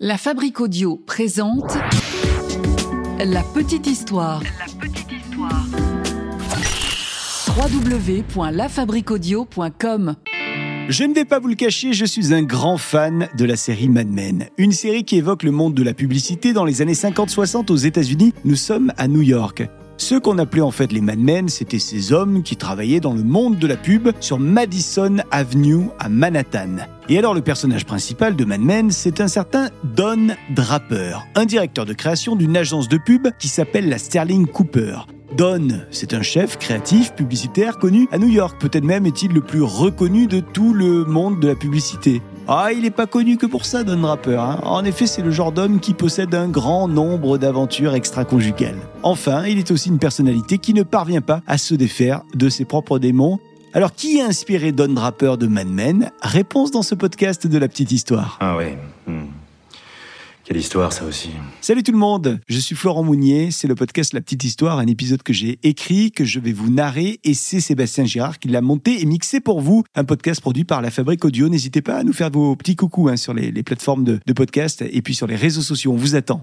La Fabrique Audio présente La Petite Histoire. La petite histoire. www.lafabriqueaudio.com Je ne vais pas vous le cacher, je suis un grand fan de la série Mad Men. Une série qui évoque le monde de la publicité dans les années 50-60 aux États-Unis. Nous sommes à New York. Ceux qu'on appelait en fait les Mad Men, c'était ces hommes qui travaillaient dans le monde de la pub sur Madison Avenue à Manhattan. Et alors le personnage principal de Mad Men, c'est un certain Don Draper, un directeur de création d'une agence de pub qui s'appelle la Sterling Cooper. Don, c'est un chef créatif publicitaire connu à New York. Peut-être même est-il le plus reconnu de tout le monde de la publicité. Ah, il n'est pas connu que pour ça, Don Draper. hein. En effet, c'est le genre d'homme qui possède un grand nombre d'aventures extra-conjugales. Enfin, il est aussi une personnalité qui ne parvient pas à se défaire de ses propres démons. Alors, qui a inspiré Don Draper de Mad Men? Réponse dans ce podcast de la petite histoire. Ah ouais. Quelle histoire ça aussi. Salut tout le monde, je suis Florent Mounier, c'est le podcast La Petite Histoire, un épisode que j'ai écrit, que je vais vous narrer, et c'est Sébastien Girard qui l'a monté et mixé pour vous, un podcast produit par la Fabrique Audio. N'hésitez pas à nous faire vos petits coucous hein, sur les, les plateformes de, de podcast et puis sur les réseaux sociaux, on vous attend.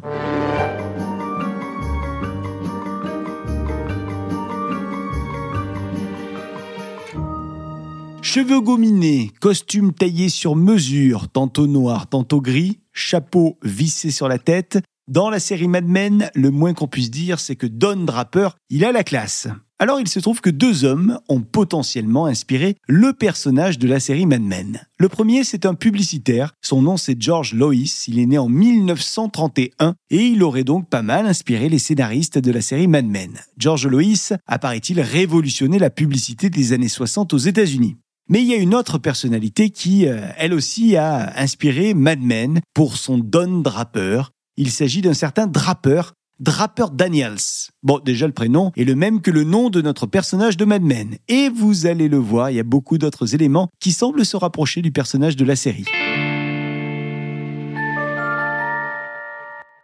Cheveux gominés, costume taillé sur mesure, tantôt noir, tantôt gris, chapeau vissé sur la tête. Dans la série Mad Men, le moins qu'on puisse dire, c'est que Don Draper, il a la classe. Alors il se trouve que deux hommes ont potentiellement inspiré le personnage de la série Mad Men. Le premier, c'est un publicitaire. Son nom, c'est George Lois. Il est né en 1931 et il aurait donc pas mal inspiré les scénaristes de la série Mad Men. George Lois a, paraît-il, révolutionné la publicité des années 60 aux États-Unis. Mais il y a une autre personnalité qui, euh, elle aussi, a inspiré Mad Men pour son Don Draper. Il s'agit d'un certain Draper, Draper Daniels. Bon, déjà le prénom est le même que le nom de notre personnage de Mad Men. Et vous allez le voir, il y a beaucoup d'autres éléments qui semblent se rapprocher du personnage de la série.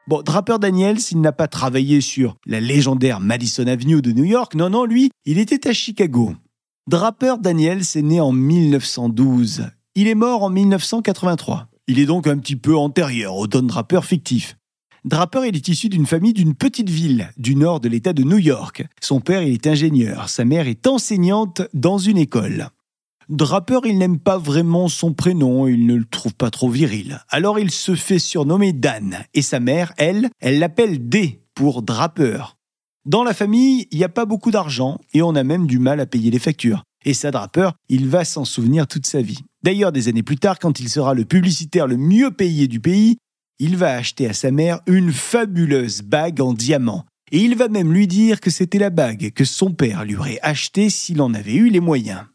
Bon, Draper Daniels, il n'a pas travaillé sur la légendaire Madison Avenue de New York. Non, non, lui, il était à Chicago. Draper Daniels est né en 1912. Il est mort en 1983. Il est donc un petit peu antérieur au Don Draper fictif. Draper il est issu d'une famille d'une petite ville du nord de l'État de New York. Son père il est ingénieur, sa mère est enseignante dans une école. Draper il n'aime pas vraiment son prénom, il ne le trouve pas trop viril. Alors il se fait surnommer Dan et sa mère, elle, elle l'appelle D pour Draper. Dans la famille, il n'y a pas beaucoup d'argent et on a même du mal à payer les factures. Et ça, Draper, il va s'en souvenir toute sa vie. D'ailleurs, des années plus tard, quand il sera le publicitaire le mieux payé du pays, il va acheter à sa mère une fabuleuse bague en diamant. Et il va même lui dire que c'était la bague que son père lui aurait achetée s'il en avait eu les moyens.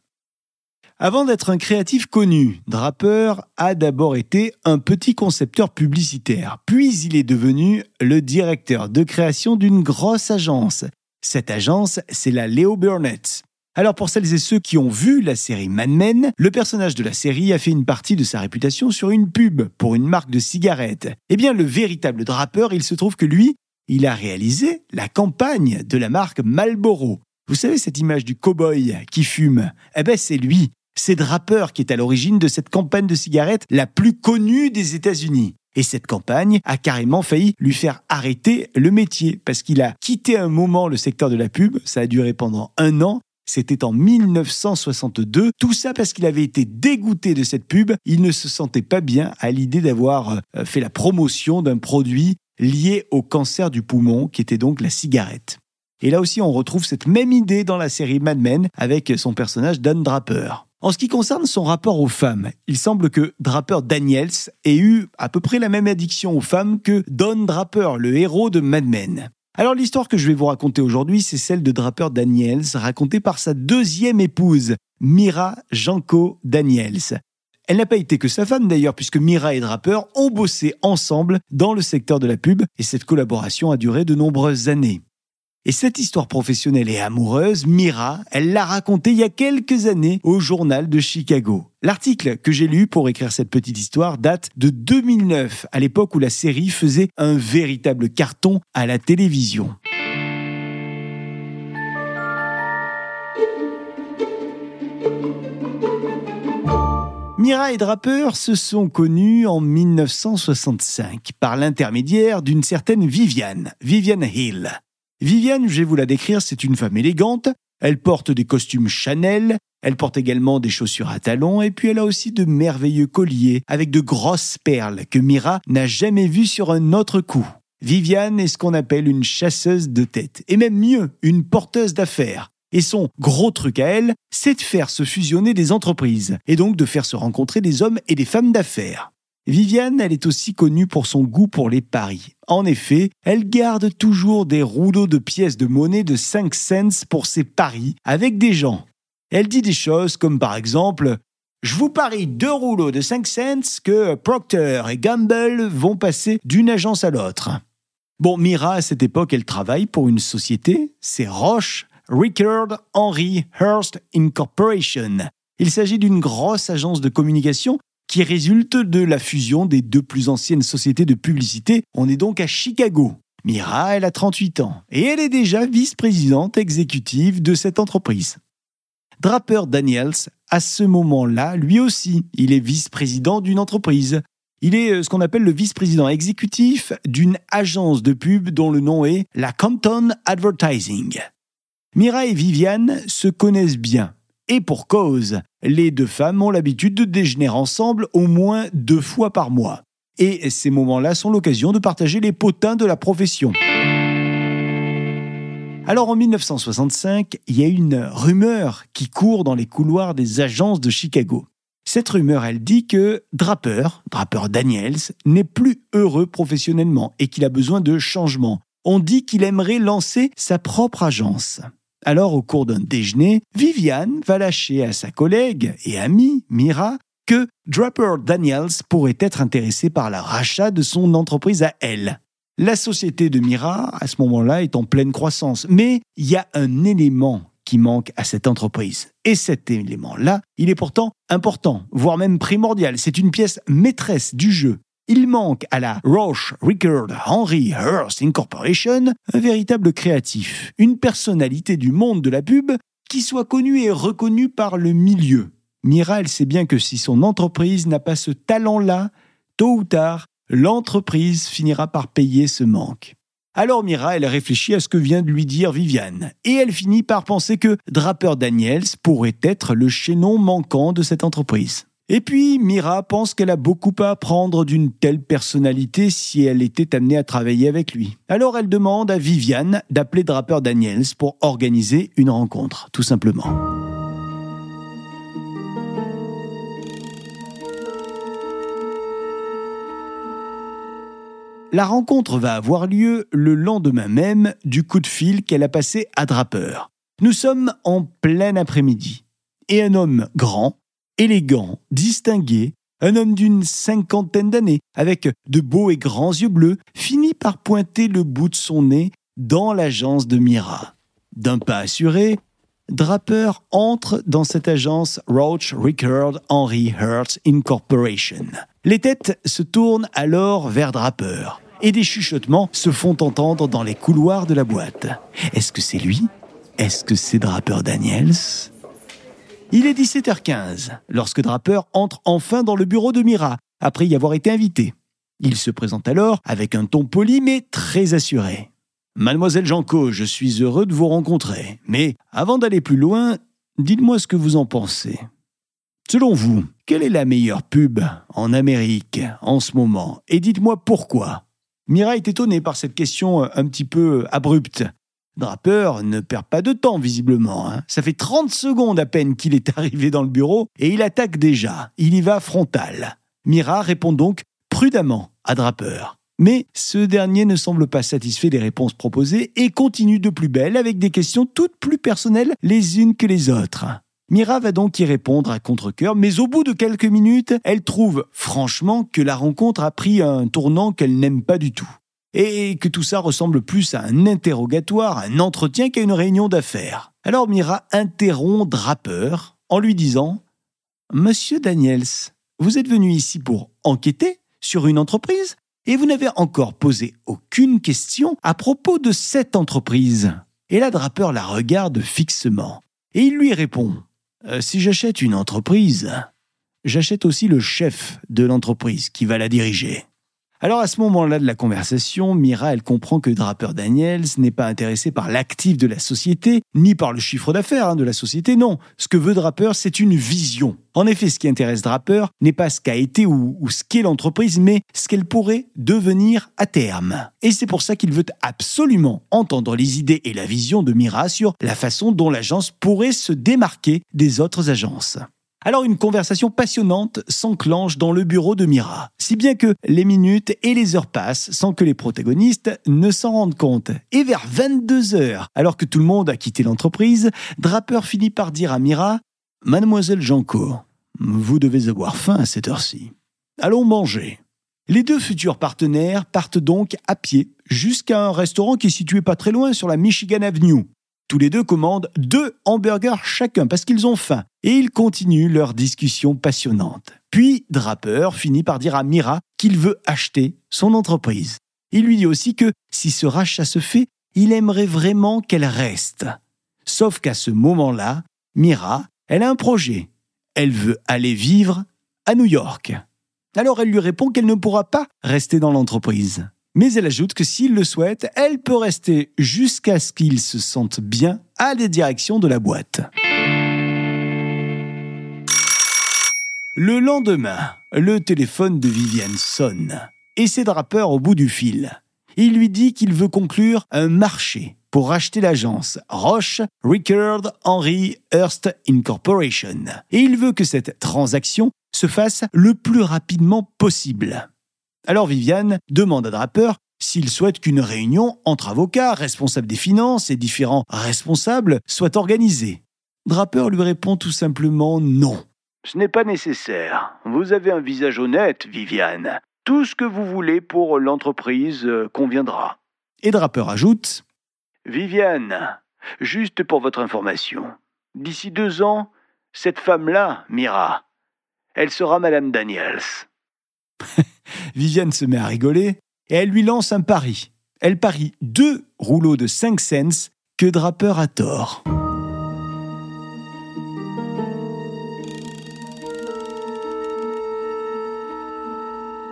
Avant d'être un créatif connu, Draper a d'abord été un petit concepteur publicitaire, puis il est devenu le directeur de création d'une grosse agence. Cette agence, c'est la Leo Burnett. Alors pour celles et ceux qui ont vu la série Mad Men, le personnage de la série a fait une partie de sa réputation sur une pub pour une marque de cigarettes. Eh bien le véritable Draper, il se trouve que lui, il a réalisé la campagne de la marque Marlboro. Vous savez cette image du cow-boy qui fume? Eh ben c'est lui. C'est Draper qui est à l'origine de cette campagne de cigarettes la plus connue des États-Unis. Et cette campagne a carrément failli lui faire arrêter le métier parce qu'il a quitté un moment le secteur de la pub. Ça a duré pendant un an. C'était en 1962. Tout ça parce qu'il avait été dégoûté de cette pub. Il ne se sentait pas bien à l'idée d'avoir euh, fait la promotion d'un produit lié au cancer du poumon, qui était donc la cigarette. Et là aussi, on retrouve cette même idée dans la série Mad Men avec son personnage Dan Draper. En ce qui concerne son rapport aux femmes, il semble que Draper Daniels ait eu à peu près la même addiction aux femmes que Don Draper, le héros de Mad Men. Alors l'histoire que je vais vous raconter aujourd'hui, c'est celle de Draper Daniels, racontée par sa deuxième épouse, Mira Janko Daniels. Elle n'a pas été que sa femme d'ailleurs, puisque Mira et Draper ont bossé ensemble dans le secteur de la pub, et cette collaboration a duré de nombreuses années. Et cette histoire professionnelle et amoureuse, Mira, elle l'a racontée il y a quelques années au journal de Chicago. L'article que j'ai lu pour écrire cette petite histoire date de 2009, à l'époque où la série faisait un véritable carton à la télévision. Mira et Draper se sont connus en 1965 par l'intermédiaire d'une certaine Viviane, Viviane Hill. Viviane, je vais vous la décrire, c'est une femme élégante, elle porte des costumes Chanel, elle porte également des chaussures à talons et puis elle a aussi de merveilleux colliers avec de grosses perles que Mira n'a jamais vues sur un autre coup. Viviane est ce qu'on appelle une chasseuse de tête, et même mieux, une porteuse d'affaires. Et son gros truc à elle, c'est de faire se fusionner des entreprises, et donc de faire se rencontrer des hommes et des femmes d'affaires. Viviane, elle est aussi connue pour son goût pour les paris. En effet, elle garde toujours des rouleaux de pièces de monnaie de 5 cents pour ses paris avec des gens. Elle dit des choses comme par exemple je vous parie deux rouleaux de 5 cents que Procter et Gamble vont passer d'une agence à l'autre. Bon, Mira, à cette époque, elle travaille pour une société, c'est Roche Rickard Henry Hearst Incorporation. Il s'agit d'une grosse agence de communication qui résulte de la fusion des deux plus anciennes sociétés de publicité. On est donc à Chicago. Mira, elle a 38 ans et elle est déjà vice-présidente exécutive de cette entreprise. Draper Daniels, à ce moment-là, lui aussi, il est vice-président d'une entreprise. Il est euh, ce qu'on appelle le vice-président exécutif d'une agence de pub dont le nom est la Compton Advertising. Mira et Viviane se connaissent bien. Et pour cause, les deux femmes ont l'habitude de déjeuner ensemble au moins deux fois par mois. Et ces moments-là sont l'occasion de partager les potins de la profession. Alors en 1965, il y a une rumeur qui court dans les couloirs des agences de Chicago. Cette rumeur, elle dit que Draper, Draper Daniels, n'est plus heureux professionnellement et qu'il a besoin de changement. On dit qu'il aimerait lancer sa propre agence. Alors, au cours d'un déjeuner, Viviane va lâcher à sa collègue et amie, Mira, que Draper Daniels pourrait être intéressé par le rachat de son entreprise à elle. La société de Mira, à ce moment-là, est en pleine croissance, mais il y a un élément qui manque à cette entreprise. Et cet élément-là, il est pourtant important, voire même primordial. C'est une pièce maîtresse du jeu. Il manque à la Roche Rickard Henry Hearst Incorporation un véritable créatif, une personnalité du monde de la pub qui soit connue et reconnue par le milieu. Mira, elle sait bien que si son entreprise n'a pas ce talent-là, tôt ou tard, l'entreprise finira par payer ce manque. Alors Mira, elle réfléchit à ce que vient de lui dire Viviane, et elle finit par penser que Draper Daniels pourrait être le chaînon manquant de cette entreprise. Et puis, Mira pense qu'elle a beaucoup à apprendre d'une telle personnalité si elle était amenée à travailler avec lui. Alors elle demande à Viviane d'appeler Draper Daniels pour organiser une rencontre, tout simplement. La rencontre va avoir lieu le lendemain même du coup de fil qu'elle a passé à Draper. Nous sommes en plein après-midi. Et un homme grand, élégant, distingué, un homme d'une cinquantaine d'années, avec de beaux et grands yeux bleus, finit par pointer le bout de son nez dans l'agence de Mira. D'un pas assuré, Draper entre dans cette agence Roach Rickard Henry Hertz Incorporation. Les têtes se tournent alors vers Draper et des chuchotements se font entendre dans les couloirs de la boîte. Est-ce que c'est lui? Est-ce que c'est Draper Daniels? Il est 17h15 lorsque Draper entre enfin dans le bureau de Mira, après y avoir été invité. Il se présente alors avec un ton poli mais très assuré. Mademoiselle Janco, je suis heureux de vous rencontrer. Mais avant d'aller plus loin, dites-moi ce que vous en pensez. Selon vous, quelle est la meilleure pub en Amérique en ce moment? Et dites-moi pourquoi. Mira est étonnée par cette question un petit peu abrupte. Draper ne perd pas de temps, visiblement. Hein. Ça fait 30 secondes à peine qu'il est arrivé dans le bureau et il attaque déjà. Il y va frontal. Mira répond donc prudemment à Draper. Mais ce dernier ne semble pas satisfait des réponses proposées et continue de plus belle avec des questions toutes plus personnelles les unes que les autres. Mira va donc y répondre à contre-coeur, mais au bout de quelques minutes, elle trouve franchement que la rencontre a pris un tournant qu'elle n'aime pas du tout et que tout ça ressemble plus à un interrogatoire, un entretien qu'à une réunion d'affaires. Alors Mira interrompt Draper en lui disant Monsieur Daniels, vous êtes venu ici pour enquêter sur une entreprise et vous n'avez encore posé aucune question à propos de cette entreprise. Et là, Draper la regarde fixement et il lui répond euh, Si j'achète une entreprise, j'achète aussi le chef de l'entreprise qui va la diriger. Alors à ce moment-là de la conversation, Mira, elle comprend que Draper Daniels n'est pas intéressé par l'actif de la société, ni par le chiffre d'affaires hein, de la société, non. Ce que veut Draper, c'est une vision. En effet, ce qui intéresse Draper n'est pas ce qu'a été ou, ou ce qu'est l'entreprise, mais ce qu'elle pourrait devenir à terme. Et c'est pour ça qu'il veut absolument entendre les idées et la vision de Mira sur la façon dont l'agence pourrait se démarquer des autres agences. Alors une conversation passionnante s'enclenche dans le bureau de Mira, si bien que les minutes et les heures passent sans que les protagonistes ne s'en rendent compte. Et vers 22 heures, alors que tout le monde a quitté l'entreprise, Draper finit par dire à Mira Mademoiselle Janco, vous devez avoir faim à cette heure-ci. Allons manger. Les deux futurs partenaires partent donc à pied jusqu'à un restaurant qui est situé pas très loin sur la Michigan Avenue. Tous les deux commandent deux hamburgers chacun parce qu'ils ont faim et ils continuent leur discussion passionnante. Puis Draper finit par dire à Mira qu'il veut acheter son entreprise. Il lui dit aussi que si ce rachat se fait, il aimerait vraiment qu'elle reste. Sauf qu'à ce moment-là, Mira, elle a un projet. Elle veut aller vivre à New York. Alors elle lui répond qu'elle ne pourra pas rester dans l'entreprise. Mais elle ajoute que s'il le souhaite, elle peut rester jusqu'à ce qu'il se sente bien à la direction de la boîte. Le lendemain, le téléphone de Viviane sonne et c'est Draper au bout du fil. Il lui dit qu'il veut conclure un marché pour racheter l'agence Roche Rickard Henry Hearst Incorporation. Et il veut que cette transaction se fasse le plus rapidement possible. Alors Viviane demande à Draper s'il souhaite qu'une réunion entre avocats, responsables des finances et différents responsables soit organisée. Draper lui répond tout simplement non. Ce n'est pas nécessaire. Vous avez un visage honnête, Viviane. Tout ce que vous voulez pour l'entreprise euh, conviendra. Et Draper ajoute Viviane, juste pour votre information, d'ici deux ans, cette femme-là, Mira, elle sera Madame Daniels. Viviane se met à rigoler et elle lui lance un pari. Elle parie deux rouleaux de 5 cents que Draper a tort.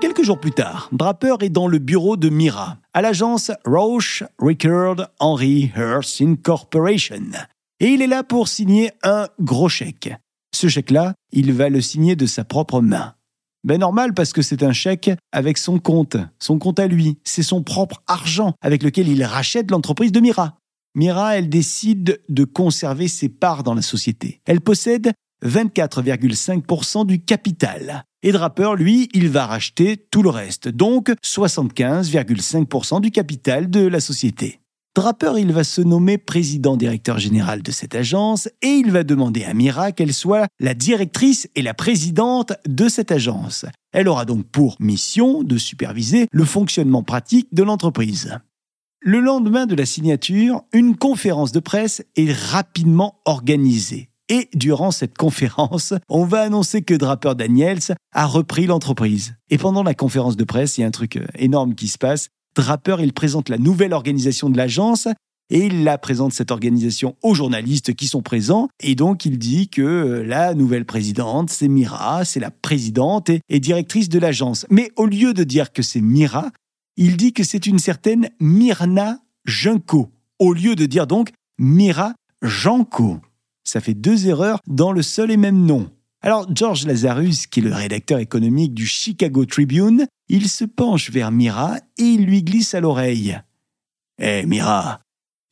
Quelques jours plus tard, Draper est dans le bureau de Mira, à l'agence Roche Rickard Henry Hearst Incorporation. Et il est là pour signer un gros chèque. Ce chèque-là, il va le signer de sa propre main. Ben normal parce que c'est un chèque avec son compte, son compte à lui, c'est son propre argent avec lequel il rachète l'entreprise de Mira. Mira, elle décide de conserver ses parts dans la société. Elle possède 24,5% du capital. Et Draper, lui, il va racheter tout le reste, donc 75,5% du capital de la société. Draper, il va se nommer président-directeur général de cette agence et il va demander à Mira qu'elle soit la directrice et la présidente de cette agence. Elle aura donc pour mission de superviser le fonctionnement pratique de l'entreprise. Le lendemain de la signature, une conférence de presse est rapidement organisée. Et durant cette conférence, on va annoncer que Draper Daniels a repris l'entreprise. Et pendant la conférence de presse, il y a un truc euh, énorme qui se passe. Draper, il présente la nouvelle organisation de l'agence et il la présente cette organisation aux journalistes qui sont présents. Et donc, il dit que euh, la nouvelle présidente, c'est Mira, c'est la présidente et, directrice de l'agence. Mais au lieu de dire que c'est Mira, il dit que c'est une certaine Myrna Junko, au lieu de dire donc Mira Janko. Ça fait deux erreurs dans le seul et même nom. Alors George Lazarus, qui est le rédacteur économique du Chicago Tribune, il se penche vers Mira et il lui glisse à l'oreille. Hé Mira,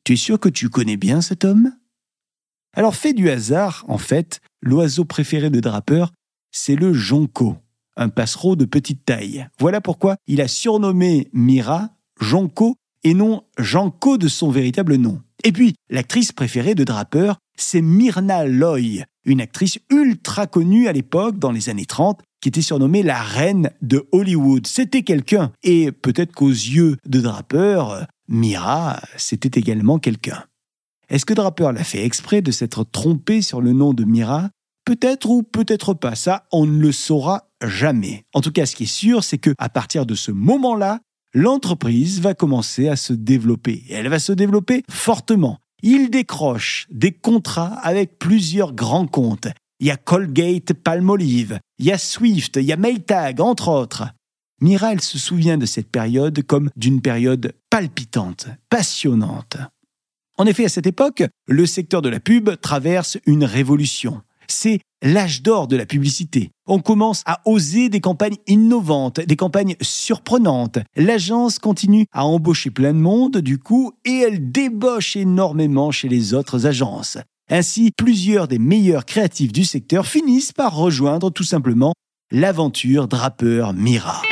tu es sûr que tu connais bien cet homme? Alors fait du hasard, en fait, l'oiseau préféré de Draper, c'est le jonco, un passereau de petite taille. Voilà pourquoi il a surnommé Mira Jonco et non Janko de son véritable nom. Et puis, l'actrice préférée de Draper, c'est Myrna Loy, une actrice ultra connue à l'époque, dans les années 30, qui était surnommée la reine de Hollywood. C'était quelqu'un. Et peut-être qu'aux yeux de Draper, Mira, c'était également quelqu'un. Est-ce que Draper l'a fait exprès de s'être trompé sur le nom de Mira? Peut-être ou peut-être pas. Ça, on ne le saura jamais. En tout cas, ce qui est sûr, c'est que à partir de ce moment-là, l'entreprise va commencer à se développer. Et elle va se développer fortement. Il décroche des contrats avec plusieurs grands comptes. il y a Colgate Palmolive, il y a Swift, il y a Maytag, entre autres. Mira, se souvient de cette période comme d'une période palpitante, passionnante. En effet, à cette époque, le secteur de la pub traverse une révolution. C'est l'âge d'or de la publicité. On commence à oser des campagnes innovantes, des campagnes surprenantes. L'agence continue à embaucher plein de monde, du coup, et elle débauche énormément chez les autres agences. Ainsi, plusieurs des meilleurs créatifs du secteur finissent par rejoindre tout simplement l'aventure Draper Mira.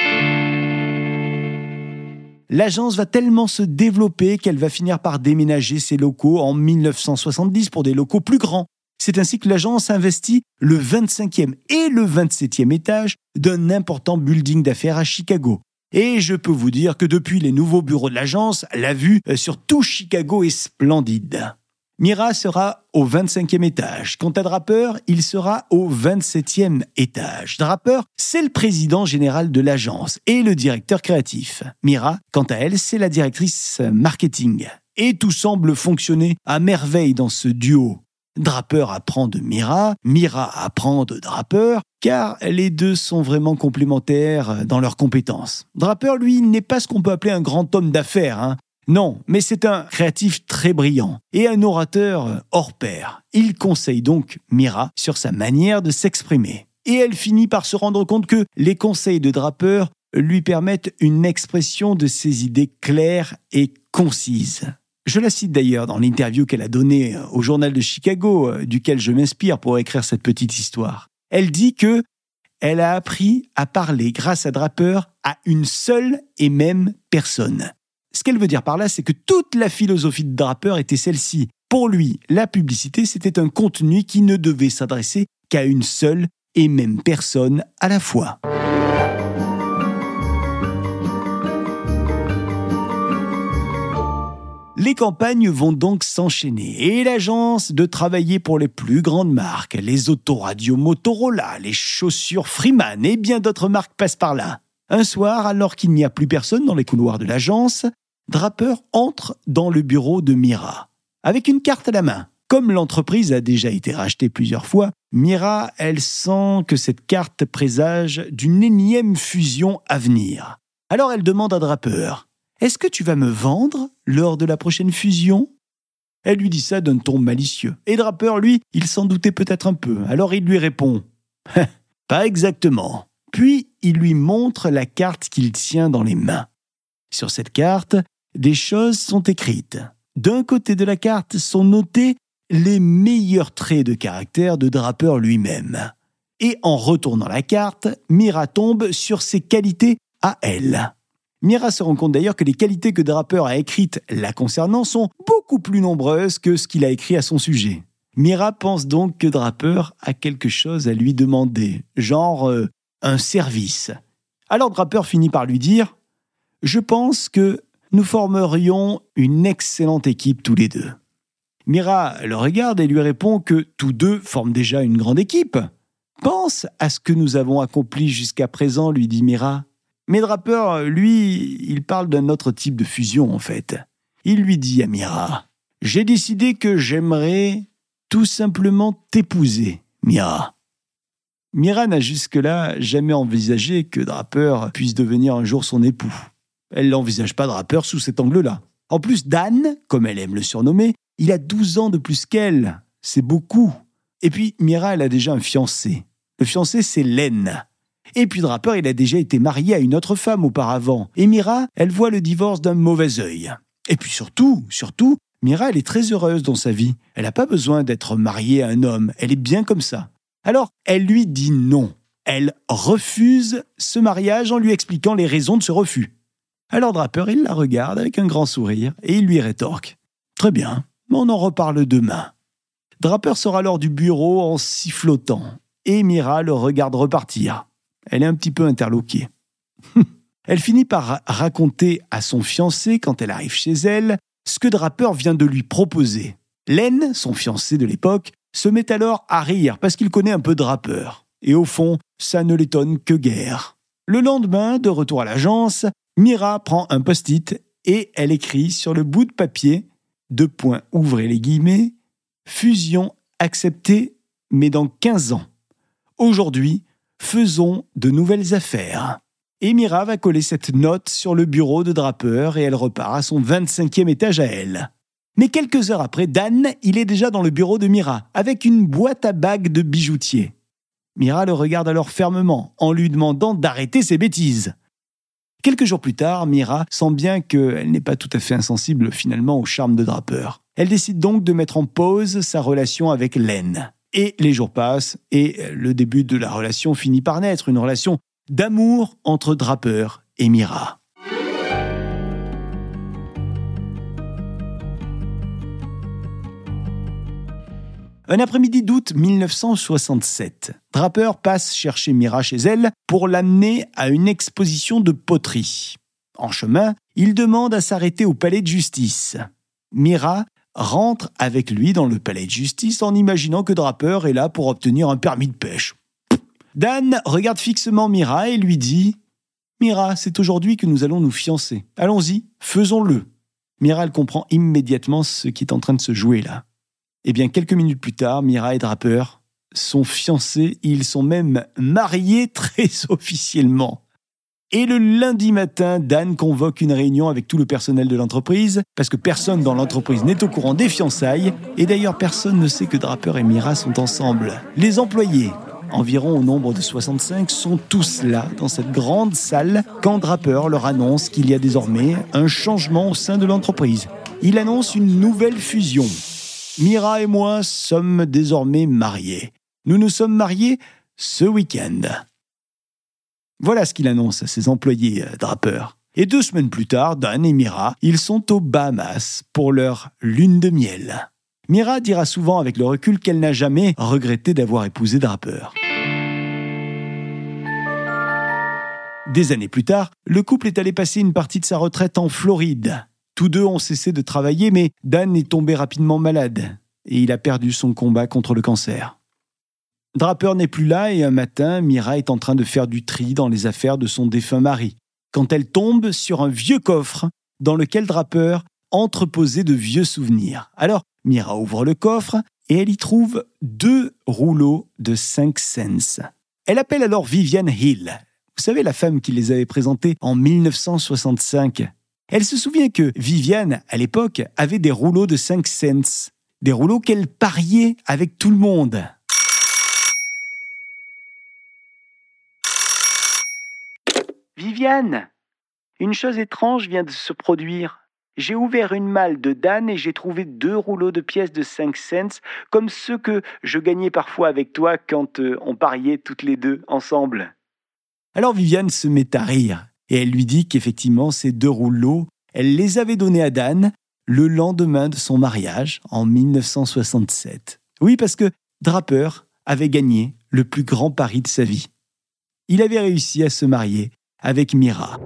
L'agence va tellement se développer qu'elle va finir par déménager ses locaux en 1970 pour des locaux plus grands. C'est ainsi que l'agence investit le 25e et le 27e étage d'un important building d'affaires à Chicago. Et je peux vous dire que depuis les nouveaux bureaux de l'agence, la vue sur tout Chicago est splendide. Mira sera au 25e étage. Quant à Draper, il sera au 27e étage. Draper, c'est le président général de l'agence et le directeur créatif. Mira, quant à elle, c'est la directrice marketing. Et tout semble fonctionner à merveille dans ce duo. Draper apprend de Mira, Mira apprend de Draper, car les deux sont vraiment complémentaires dans leurs compétences. Draper, lui, n'est pas ce qu'on peut appeler un grand homme d'affaires. Hein. Non, mais c'est un créatif très brillant et un orateur hors pair. Il conseille donc Mira sur sa manière de s'exprimer. Et elle finit par se rendre compte que les conseils de Draper lui permettent une expression de ses idées claires et concises. Je la cite d'ailleurs dans l'interview qu'elle a donnée au journal de Chicago, euh, duquel je m'inspire pour écrire cette petite histoire. Elle dit que elle a appris à parler grâce à Draper à une seule et même personne. Ce qu'elle veut dire par là, c'est que toute la philosophie de Draper était celle-ci. Pour lui, la publicité, c'était un contenu qui ne devait s'adresser qu'à une seule et même personne à la fois. Les campagnes vont donc s'enchaîner et l'agence de travailler pour les plus grandes marques, les autoradios Motorola, les chaussures Freeman et bien d'autres marques passent par là. Un soir, alors qu'il n'y a plus personne dans les couloirs de l'agence, Draper entre dans le bureau de Mira, avec une carte à la main. Comme l'entreprise a déjà été rachetée plusieurs fois, Mira, elle sent que cette carte présage d'une énième fusion à venir. Alors elle demande à Draper Est-ce que tu vas me vendre lors de la prochaine fusion? Elle lui dit ça d'un ton malicieux. Et Draper, lui, il s'en doutait peut-être un peu. Alors il lui répond Pas exactement. Puis il lui montre la carte qu'il tient dans les mains. Sur cette carte, des choses sont écrites. D'un côté de la carte sont notés les meilleurs traits de caractère de Draper lui-même. Et en retournant la carte, Mira tombe sur ses qualités à elle. Mira se rend compte d'ailleurs que les qualités que Draper a écrites la concernant sont beaucoup plus nombreuses que ce qu'il a écrit à son sujet. Mira pense donc que Draper a quelque chose à lui demander, genre euh, un service. Alors Draper finit par lui dire Je pense que nous formerions une excellente équipe tous les deux. Mira le regarde et lui répond que tous deux forment déjà une grande équipe. Pense à ce que nous avons accompli jusqu'à présent, lui dit Mira. Mais Draper, lui, il parle d'un autre type de fusion en fait. Il lui dit à Mira J'ai décidé que j'aimerais tout simplement t'épouser, Mira. Mira n'a jusque-là jamais envisagé que Draper puisse devenir un jour son époux. Elle n'envisage pas de rappeur sous cet angle-là. En plus, Dan, comme elle aime le surnommer, il a 12 ans de plus qu'elle. C'est beaucoup. Et puis, Mira, elle a déjà un fiancé. Le fiancé, c'est Len. Et puis, Draper, il a déjà été marié à une autre femme auparavant. Et Mira, elle voit le divorce d'un mauvais œil. Et puis surtout, surtout, Mira, elle est très heureuse dans sa vie. Elle n'a pas besoin d'être mariée à un homme. Elle est bien comme ça. Alors, elle lui dit non. Elle refuse ce mariage en lui expliquant les raisons de ce refus. Alors Draper, il la regarde avec un grand sourire et il lui rétorque Très bien, on en reparle demain. Draper sort alors du bureau en sifflotant et Mira le regarde repartir. Elle est un petit peu interloquée. elle finit par raconter à son fiancé, quand elle arrive chez elle, ce que Draper vient de lui proposer. Len, son fiancé de l'époque, se met alors à rire parce qu'il connaît un peu Draper. Et au fond, ça ne l'étonne que guère. Le lendemain, de retour à l'agence, Mira prend un post-it et elle écrit sur le bout de papier, deux points, ouvrez les guillemets, fusion acceptée, mais dans 15 ans. Aujourd'hui, faisons de nouvelles affaires. Et Mira va coller cette note sur le bureau de Draper et elle repart à son 25e étage à elle. Mais quelques heures après, Dan, il est déjà dans le bureau de Mira, avec une boîte à bagues de bijoutier. Mira le regarde alors fermement, en lui demandant d'arrêter ses bêtises. Quelques jours plus tard, Mira sent bien qu'elle n'est pas tout à fait insensible finalement au charme de Draper. Elle décide donc de mettre en pause sa relation avec Len. Et les jours passent et le début de la relation finit par naître, une relation d'amour entre Draper et Mira. Un après-midi d'août 1967, Draper passe chercher Mira chez elle pour l'amener à une exposition de poterie. En chemin, il demande à s'arrêter au palais de justice. Mira rentre avec lui dans le palais de justice en imaginant que Draper est là pour obtenir un permis de pêche. Dan regarde fixement Mira et lui dit Mira, c'est aujourd'hui que nous allons nous fiancer. Allons-y, faisons-le. Mira elle comprend immédiatement ce qui est en train de se jouer là. Eh bien, quelques minutes plus tard, Mira et Draper sont fiancés, ils sont même mariés très officiellement. Et le lundi matin, Dan convoque une réunion avec tout le personnel de l'entreprise, parce que personne dans l'entreprise n'est au courant des fiançailles, et d'ailleurs personne ne sait que Draper et Mira sont ensemble. Les employés, environ au nombre de 65, sont tous là, dans cette grande salle, quand Draper leur annonce qu'il y a désormais un changement au sein de l'entreprise. Il annonce une nouvelle fusion. Mira et moi sommes désormais mariés. Nous nous sommes mariés ce week-end. Voilà ce qu'il annonce à ses employés euh, Draper. Et deux semaines plus tard, Dan et Mira, ils sont aux Bahamas pour leur lune de miel. Mira dira souvent avec le recul qu'elle n'a jamais regretté d'avoir épousé Draper. Des années plus tard, le couple est allé passer une partie de sa retraite en Floride. Tous deux ont cessé de travailler, mais Dan est tombé rapidement malade et il a perdu son combat contre le cancer. Draper n'est plus là et un matin, Mira est en train de faire du tri dans les affaires de son défunt mari, quand elle tombe sur un vieux coffre dans lequel Draper entreposait de vieux souvenirs. Alors, Mira ouvre le coffre et elle y trouve deux rouleaux de 5 cents. Elle appelle alors Viviane Hill. Vous savez, la femme qui les avait présentés en 1965 elle se souvient que Viviane, à l'époque, avait des rouleaux de 5 cents, des rouleaux qu'elle pariait avec tout le monde. Viviane, une chose étrange vient de se produire. J'ai ouvert une malle de Dan et j'ai trouvé deux rouleaux de pièces de 5 cents, comme ceux que je gagnais parfois avec toi quand euh, on pariait toutes les deux ensemble. Alors Viviane se met à rire et elle lui dit qu'effectivement ces deux rouleaux, elle les avait donnés à Dan le lendemain de son mariage en 1967. Oui, parce que Draper avait gagné le plus grand pari de sa vie. Il avait réussi à se marier avec Mira.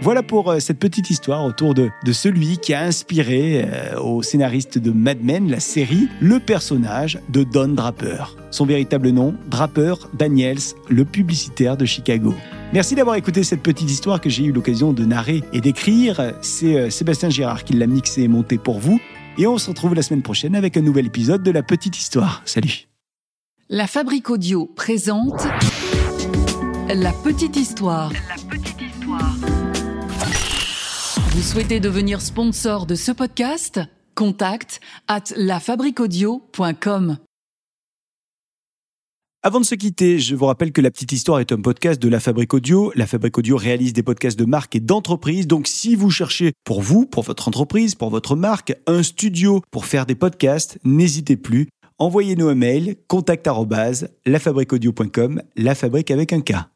Voilà pour euh, cette petite histoire autour de, celui qui a inspiré euh, au scénariste de Mad Men, la série, le personnage de Don Draper. Son véritable nom, Draper Daniels, le publicitaire de Chicago. Merci d'avoir écouté cette petite histoire que j'ai eu l'occasion de narrer et d'écrire. C'est euh, Sébastien Girard qui l'a mixé et monté pour vous. Et on se retrouve la semaine prochaine avec un nouvel épisode de La Petite Histoire. Salut La Fabrique Audio présente La Petite Histoire. La Petite Histoire. Vous souhaitez devenir sponsor de ce podcast? Contact at lafabriquaudio.com. Avant de se quitter, je vous rappelle que La Petite Histoire est un podcast de La Fabrique Audio. La Fabrique Audio réalise des podcasts de marque et d'entreprise. Donc si vous cherchez pour vous, pour votre entreprise, pour votre marque, un studio pour faire des podcasts, n'hésitez plus. Envoyez-nous un mail, contact la fabrique avec un K.